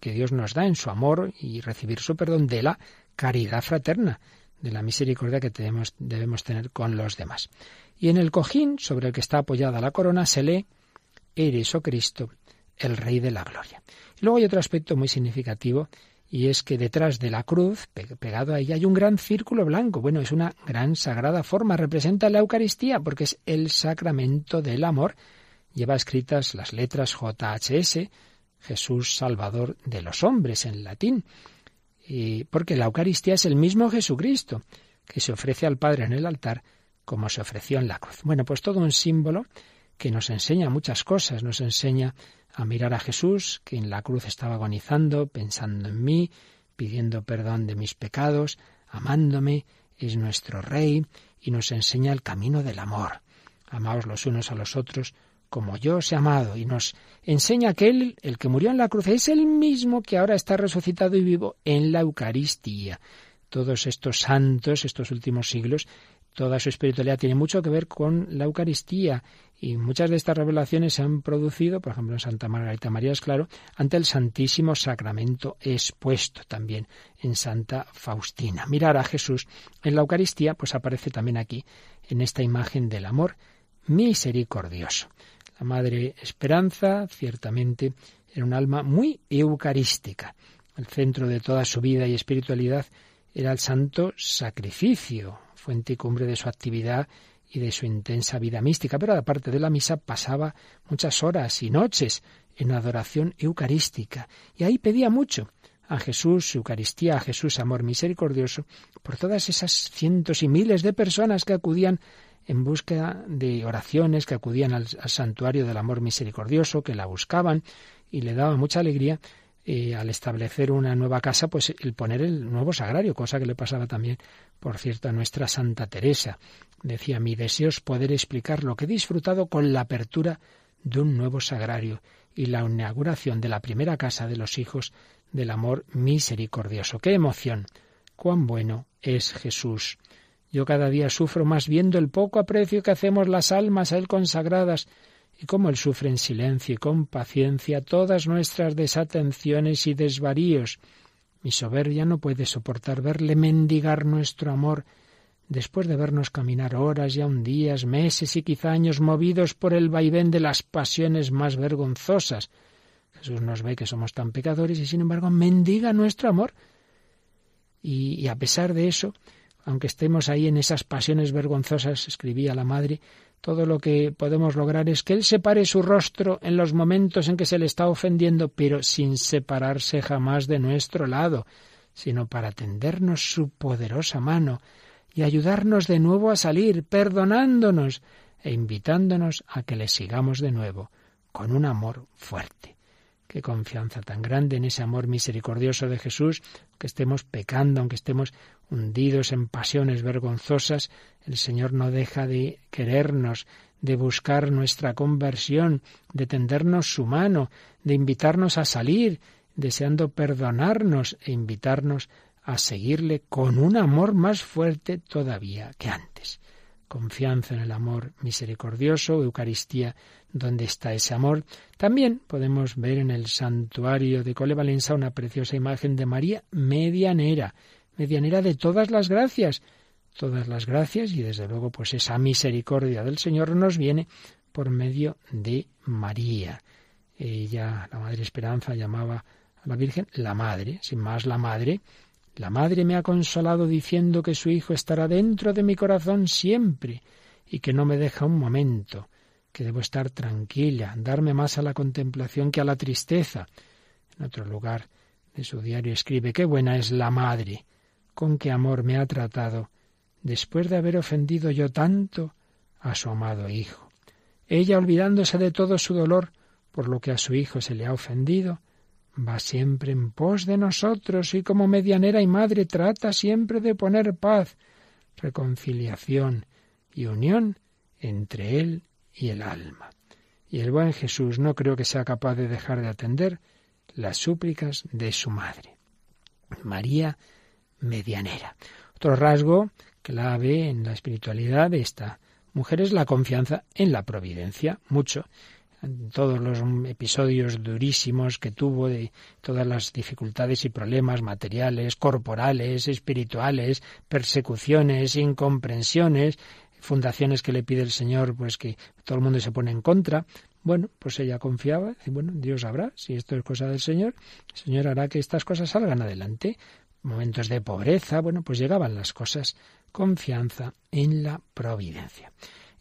que Dios nos da en su amor y recibir su perdón de la caridad fraterna, de la misericordia que debemos, debemos tener con los demás. Y en el cojín sobre el que está apoyada la corona se lee, Eres, oh Cristo, el Rey de la Gloria. Y luego hay otro aspecto muy significativo y es que detrás de la cruz, pegado a ella, hay un gran círculo blanco. Bueno, es una gran sagrada forma, representa la Eucaristía porque es el sacramento del amor. Lleva escritas las letras JHS, Jesús Salvador de los hombres en latín. Y porque la Eucaristía es el mismo Jesucristo que se ofrece al Padre en el altar como se ofreció en la cruz. Bueno, pues todo un símbolo que nos enseña muchas cosas, nos enseña a mirar a Jesús, que en la cruz estaba agonizando, pensando en mí, pidiendo perdón de mis pecados, amándome, es nuestro Rey y nos enseña el camino del amor. Amaos los unos a los otros como yo os he amado y nos enseña que Él, el que murió en la cruz, es el mismo que ahora está resucitado y vivo en la Eucaristía. Todos estos santos, estos últimos siglos, toda su espiritualidad tiene mucho que ver con la Eucaristía y muchas de estas revelaciones se han producido, por ejemplo, en Santa Margarita María es claro, ante el Santísimo Sacramento expuesto también en Santa Faustina. Mirar a Jesús en la Eucaristía, pues aparece también aquí, en esta imagen del amor misericordioso. La Madre Esperanza, ciertamente, Era un alma muy eucarística. El centro de toda su vida y espiritualidad era el santo sacrificio, fuente y cumbre de su actividad y de su intensa vida mística, pero aparte de la misa pasaba muchas horas y noches en adoración eucarística. Y ahí pedía mucho a Jesús, Eucaristía, a Jesús, amor misericordioso, por todas esas cientos y miles de personas que acudían en búsqueda de oraciones, que acudían al, santuario del amor misericordioso, que la buscaban y le daba mucha alegría eh, al establecer una nueva casa, pues el poner el nuevo sagrario, cosa que le pasaba también, por cierto, a nuestra Santa Teresa. Decía, mi deseo es poder explicar lo que he disfrutado con la apertura de un nuevo sagrario y la inauguración de la primera casa de los hijos del amor misericordioso. ¡Qué emoción! ¡Cuán bueno es Jesús! Yo cada día sufro más viendo el poco aprecio que hacemos las almas a Él consagradas y cómo Él sufre en silencio y con paciencia todas nuestras desatenciones y desvaríos. Mi soberbia no puede soportar verle mendigar nuestro amor después de vernos caminar horas y aun días, meses y quizá años movidos por el vaivén de las pasiones más vergonzosas. Jesús nos ve que somos tan pecadores y sin embargo mendiga nuestro amor. Y, y a pesar de eso, aunque estemos ahí en esas pasiones vergonzosas, escribía la madre, todo lo que podemos lograr es que Él separe su rostro en los momentos en que se le está ofendiendo, pero sin separarse jamás de nuestro lado, sino para tendernos su poderosa mano y ayudarnos de nuevo a salir, perdonándonos e invitándonos a que le sigamos de nuevo, con un amor fuerte. Qué confianza tan grande en ese amor misericordioso de Jesús, que estemos pecando, aunque estemos hundidos en pasiones vergonzosas, el Señor no deja de querernos, de buscar nuestra conversión, de tendernos su mano, de invitarnos a salir, deseando perdonarnos e invitarnos a seguirle con un amor más fuerte todavía que antes confianza en el amor misericordioso, Eucaristía, donde está ese amor. También podemos ver en el santuario de Cole Valenza una preciosa imagen de María medianera, medianera de todas las gracias, todas las gracias y desde luego pues esa misericordia del Señor nos viene por medio de María. Ella, la Madre Esperanza, llamaba a la Virgen la Madre, sin más la Madre, la madre me ha consolado diciendo que su hijo estará dentro de mi corazón siempre y que no me deja un momento, que debo estar tranquila, darme más a la contemplación que a la tristeza. En otro lugar de su diario escribe qué buena es la madre, con qué amor me ha tratado, después de haber ofendido yo tanto a su amado hijo. Ella, olvidándose de todo su dolor por lo que a su hijo se le ha ofendido, va siempre en pos de nosotros y como medianera y madre trata siempre de poner paz, reconciliación y unión entre él y el alma. Y el buen Jesús no creo que sea capaz de dejar de atender las súplicas de su madre. María medianera. Otro rasgo clave en la espiritualidad de esta mujer es la confianza en la providencia. Mucho todos los episodios durísimos que tuvo, de todas las dificultades y problemas materiales, corporales, espirituales, persecuciones, incomprensiones, fundaciones que le pide el Señor, pues que todo el mundo se pone en contra. Bueno, pues ella confiaba, y bueno, Dios sabrá, si esto es cosa del Señor, el Señor hará que estas cosas salgan adelante. Momentos de pobreza, bueno, pues llegaban las cosas, confianza en la providencia.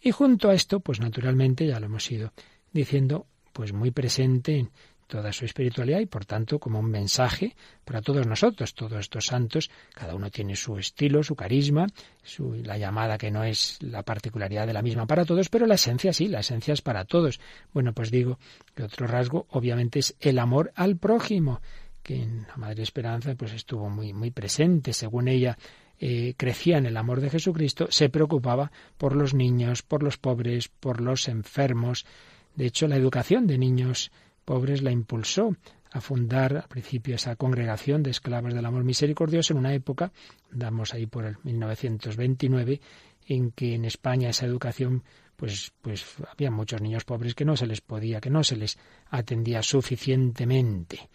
Y junto a esto, pues naturalmente, ya lo hemos ido diciendo pues muy presente en toda su espiritualidad y por tanto como un mensaje para todos nosotros, todos estos santos, cada uno tiene su estilo, su carisma, su, la llamada que no es la particularidad de la misma para todos, pero la esencia sí, la esencia es para todos. Bueno, pues digo que otro rasgo obviamente es el amor al prójimo, que la Madre Esperanza pues estuvo muy, muy presente, según ella eh, crecía en el amor de Jesucristo, se preocupaba por los niños, por los pobres, por los enfermos, de hecho, la educación de niños pobres la impulsó a fundar al principio esa congregación de esclavos del amor misericordioso en una época, damos ahí por el 1929, en que en España esa educación pues, pues había muchos niños pobres que no se les podía, que no se les atendía suficientemente.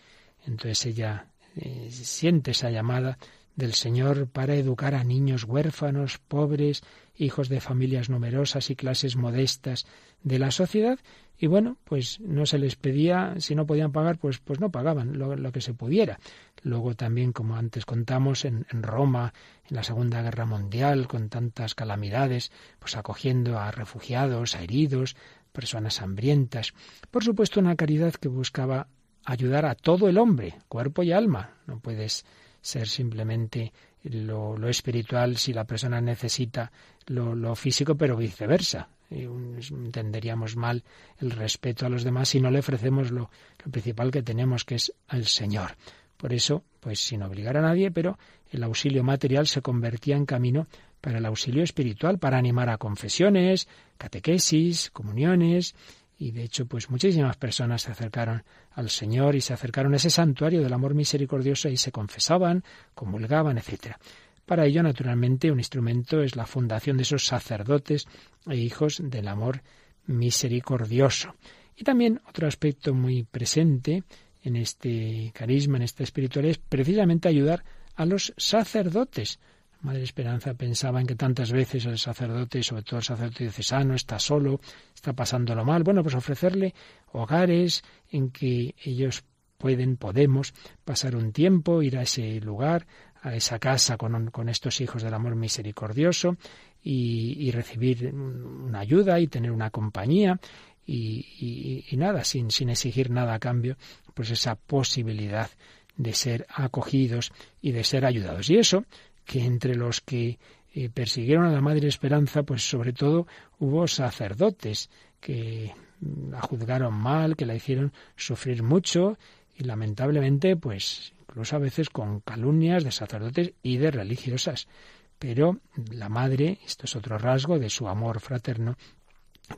Entonces ella eh, siente esa llamada del Señor para educar a niños huérfanos, pobres, hijos de familias numerosas y clases modestas de la sociedad, y bueno, pues no se les pedía, si no podían pagar, pues, pues no pagaban lo, que se pudiera. Luego también, como antes contamos, en, en, Roma, en la Segunda Guerra Mundial, con tantas calamidades, pues acogiendo a refugiados, a heridos, personas hambrientas. Por supuesto, una caridad que buscaba ayudar a todo el hombre, cuerpo y alma. No puedes ser simplemente lo, lo espiritual si la persona necesita lo, lo físico, pero viceversa. Entenderíamos mal el respeto a los demás si no le ofrecemos lo, lo principal que tenemos, que es al Señor. Por eso, pues sin obligar a nadie, pero el auxilio material se convertía en camino para el auxilio espiritual, para animar a confesiones, catequesis, comuniones, y de hecho, pues muchísimas personas se acercaron al Señor y se acercaron a ese santuario del amor misericordioso y se confesaban, comulgaban, etcétera. Para ello, naturalmente, un instrumento es la fundación de esos sacerdotes e hijos del amor misericordioso. Y también otro aspecto muy presente en este carisma, en esta espiritualidad, es precisamente ayudar a los sacerdotes. Madre Esperanza pensaba en que tantas veces el sacerdote, sobre todo el sacerdote diocesano, está solo, está pasándolo mal. Bueno, pues ofrecerle hogares en que ellos pueden, podemos pasar un tiempo, ir a ese lugar, a esa casa con, con estos hijos del amor misericordioso y, recibir una ayuda y tener una compañía y, y, nada, sin, sin exigir nada a cambio, pues esa posibilidad de ser acogidos y de ser ayudados. Y eso, que entre los que eh, persiguieron a la Madre Esperanza, pues sobre todo hubo sacerdotes que la juzgaron mal, que la hicieron sufrir mucho y lamentablemente, pues incluso a veces con calumnias de sacerdotes y de religiosas. Pero la madre, esto es otro rasgo de su amor fraterno,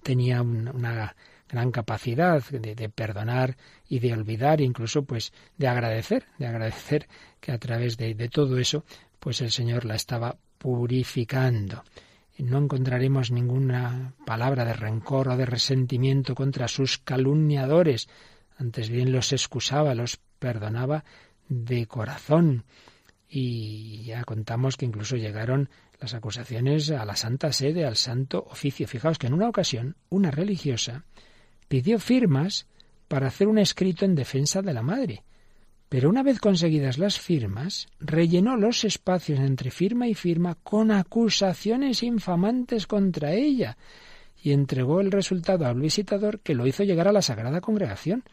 tenía una gran capacidad de, perdonar y de olvidar, incluso pues de agradecer, de agradecer que a través de todo eso, pues el Señor la estaba purificando. No encontraremos ninguna palabra de rencor o de resentimiento contra sus calumniadores. Antes bien los excusaba, los perdonaba de corazón. Y ya contamos que incluso llegaron las acusaciones a la Santa Sede, al Santo Oficio. Fijaos que en una ocasión una religiosa pidió firmas para hacer un escrito en defensa de la madre. Pero una vez conseguidas las firmas, rellenó los espacios entre firma y firma con acusaciones infamantes contra ella y entregó el resultado al visitador que lo hizo llegar a la Sagrada Congregación.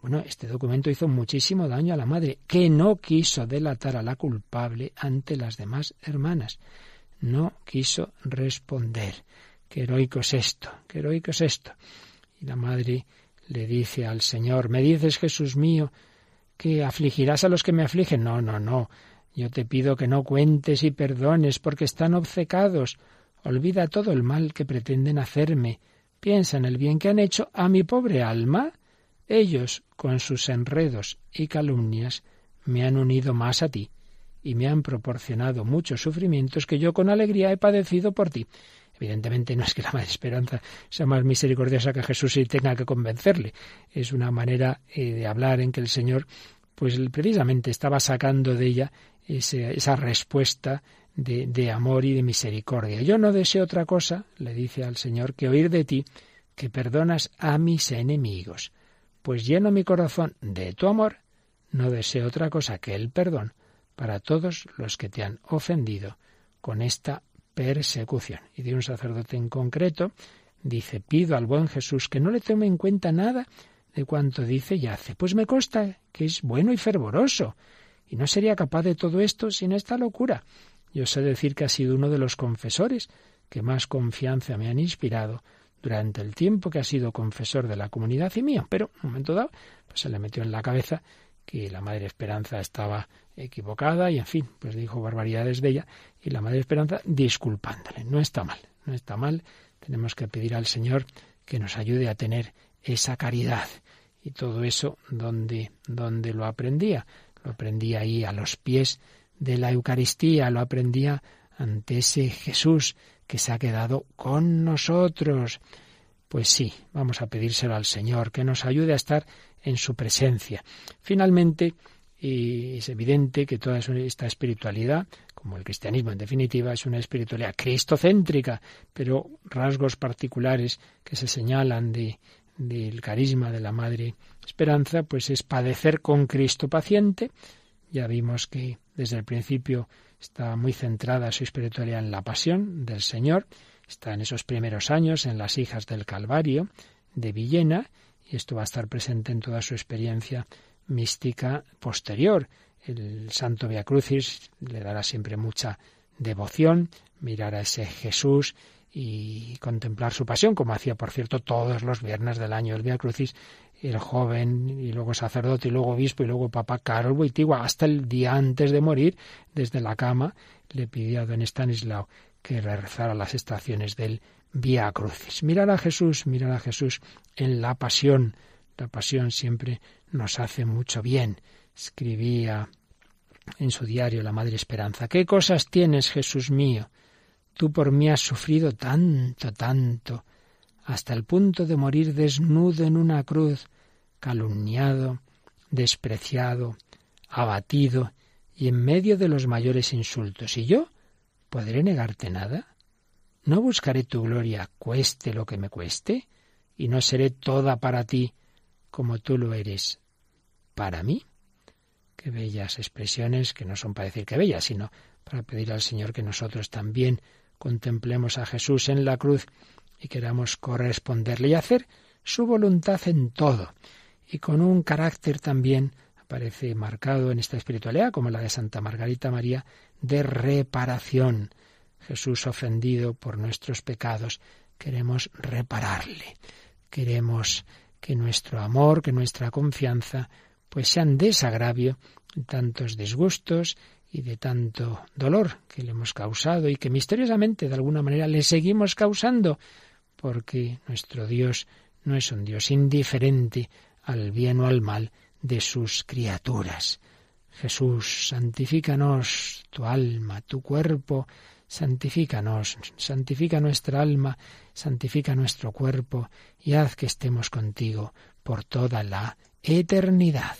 Bueno, este documento hizo muchísimo daño a la madre, que no quiso delatar a la culpable ante las demás hermanas. No quiso responder. Qué heroico es esto, qué heroico es esto. Y la madre le dice al Señor, ¿me dices, Jesús mío, que afligirás a los que me afligen? No, no, no. Yo te pido que no cuentes y perdones, porque están obcecados. Olvida todo el mal que pretenden hacerme. Piensa en el bien que han hecho a mi pobre alma ellos, con sus enredos y calumnias, me han unido más a ti y me han proporcionado muchos sufrimientos que yo con alegría he padecido por ti. Evidentemente no es que la Madre Esperanza sea más misericordiosa que Jesús y tenga que convencerle. Es una manera eh, de hablar en que el Señor, pues precisamente estaba sacando de ella esa respuesta de, de amor y de misericordia. Yo no deseo otra cosa, le dice al Señor, que oír de ti que perdonas a mis enemigos pues lleno mi corazón de tu amor, no deseo otra cosa que el perdón para todos los que te han ofendido con esta persecución. Y de un sacerdote en concreto dice, pido al buen Jesús que no le tome en cuenta nada de cuanto dice y hace, pues me consta que es bueno y fervoroso, y no sería capaz de todo esto sin esta locura. Yo sé decir que ha sido uno de los confesores que más confianza me han inspirado durante el tiempo que ha sido confesor de la comunidad y mío, pero en un momento dado pues se le metió en la cabeza que la Madre Esperanza estaba equivocada y en fin, pues dijo barbaridades de ella y la Madre Esperanza disculpándole. No está mal, no está mal. Tenemos que pedir al Señor que nos ayude a tener esa caridad y todo eso donde donde lo aprendía. Lo aprendía ahí a los pies de la Eucaristía, lo aprendía ante ese Jesús que se ha quedado con nosotros. Pues sí, vamos a pedírselo al Señor, que nos ayude a estar en su presencia. Finalmente, y es evidente que toda esta espiritualidad, como el cristianismo en definitiva, es una espiritualidad cristocéntrica, pero rasgos particulares que se señalan de, del carisma de la Madre Esperanza, pues es padecer con Cristo paciente. Ya vimos que desde el principio está muy centrada su espiritualidad en la pasión del Señor, está en esos primeros años en las hijas del Calvario de Villena, y esto va a estar presente en toda su experiencia mística posterior. El Santo Via Crucis le dará siempre mucha devoción, mirar a ese Jesús y contemplar su pasión, como hacía, por cierto, todos los viernes del año el Via Crucis, el joven y luego sacerdote y luego obispo y luego Papa Carol Wojtyła, hasta el día antes de morir, desde la cama, le pidió a don Stanislao que rezara las estaciones del Via Crucis. Mirar a Jesús, mirar a Jesús en la pasión. La pasión siempre nos hace mucho bien. Escribía en su diario la Madre Esperanza. ¿Qué cosas tienes, Jesús mío? Tú por mí has sufrido tanto, tanto, hasta el punto de morir desnudo en una cruz, calumniado, despreciado, abatido y en medio de los mayores insultos. ¿Y yo? ¿Podré negarte nada? ¿No buscaré tu gloria, cueste lo que me cueste? ¿Y no seré toda para ti como tú lo eres para mí? Qué bellas expresiones que no son para decir que bellas, sino para pedir al Señor que nosotros también contemplemos a Jesús en la cruz y queramos corresponderle y hacer su voluntad en todo. Y con un carácter también aparece marcado en esta espiritualidad, como la de Santa Margarita María, de reparación. Jesús ofendido por nuestros pecados, queremos repararle. Queremos que nuestro amor, que nuestra confianza, pues sean desagravio de tantos disgustos y de tanto dolor que le hemos causado y que misteriosamente de alguna manera le seguimos causando, porque nuestro Dios no es un Dios indiferente al bien o al mal de sus criaturas. Jesús, santifícanos tu alma, tu cuerpo, santifícanos, santifica nuestra alma, santifica nuestro cuerpo y haz que estemos contigo por toda la eternidad.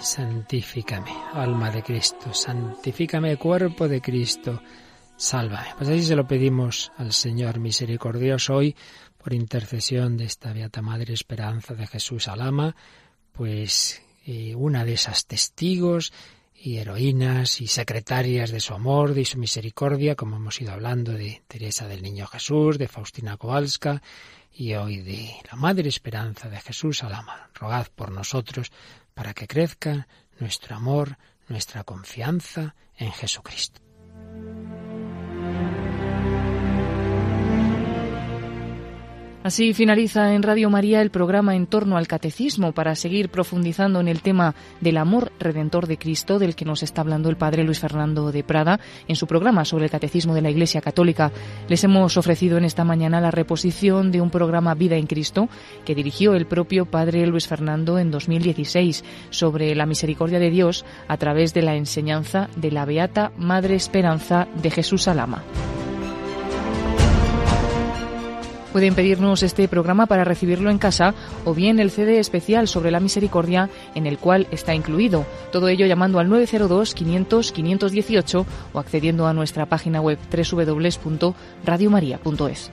Santifícame, alma de Cristo, santifícame, cuerpo de Cristo, sálvame. Pues así se lo pedimos al Señor misericordioso hoy, por intercesión de esta Beata Madre Esperanza de Jesús Alama, pues eh, una de esas testigos y heroínas y secretarias de su amor, de su misericordia, como hemos ido hablando de Teresa del Niño Jesús, de Faustina Kowalska y hoy de la Madre Esperanza de Jesús Alama. Rogad por nosotros para que crezca nuestro amor, nuestra confianza en Jesucristo. Así finaliza en Radio María el programa en torno al catecismo para seguir profundizando en el tema del amor redentor de Cristo del que nos está hablando el padre Luis Fernando de Prada en su programa sobre el catecismo de la Iglesia Católica. Les hemos ofrecido en esta mañana la reposición de un programa Vida en Cristo que dirigió el propio padre Luis Fernando en 2016 sobre la misericordia de Dios a través de la enseñanza de la Beata Madre Esperanza de Jesús Alama. Pueden pedirnos este programa para recibirlo en casa o bien el CD especial sobre la misericordia en el cual está incluido. Todo ello llamando al 902 500 518 o accediendo a nuestra página web www.radiomaria.es.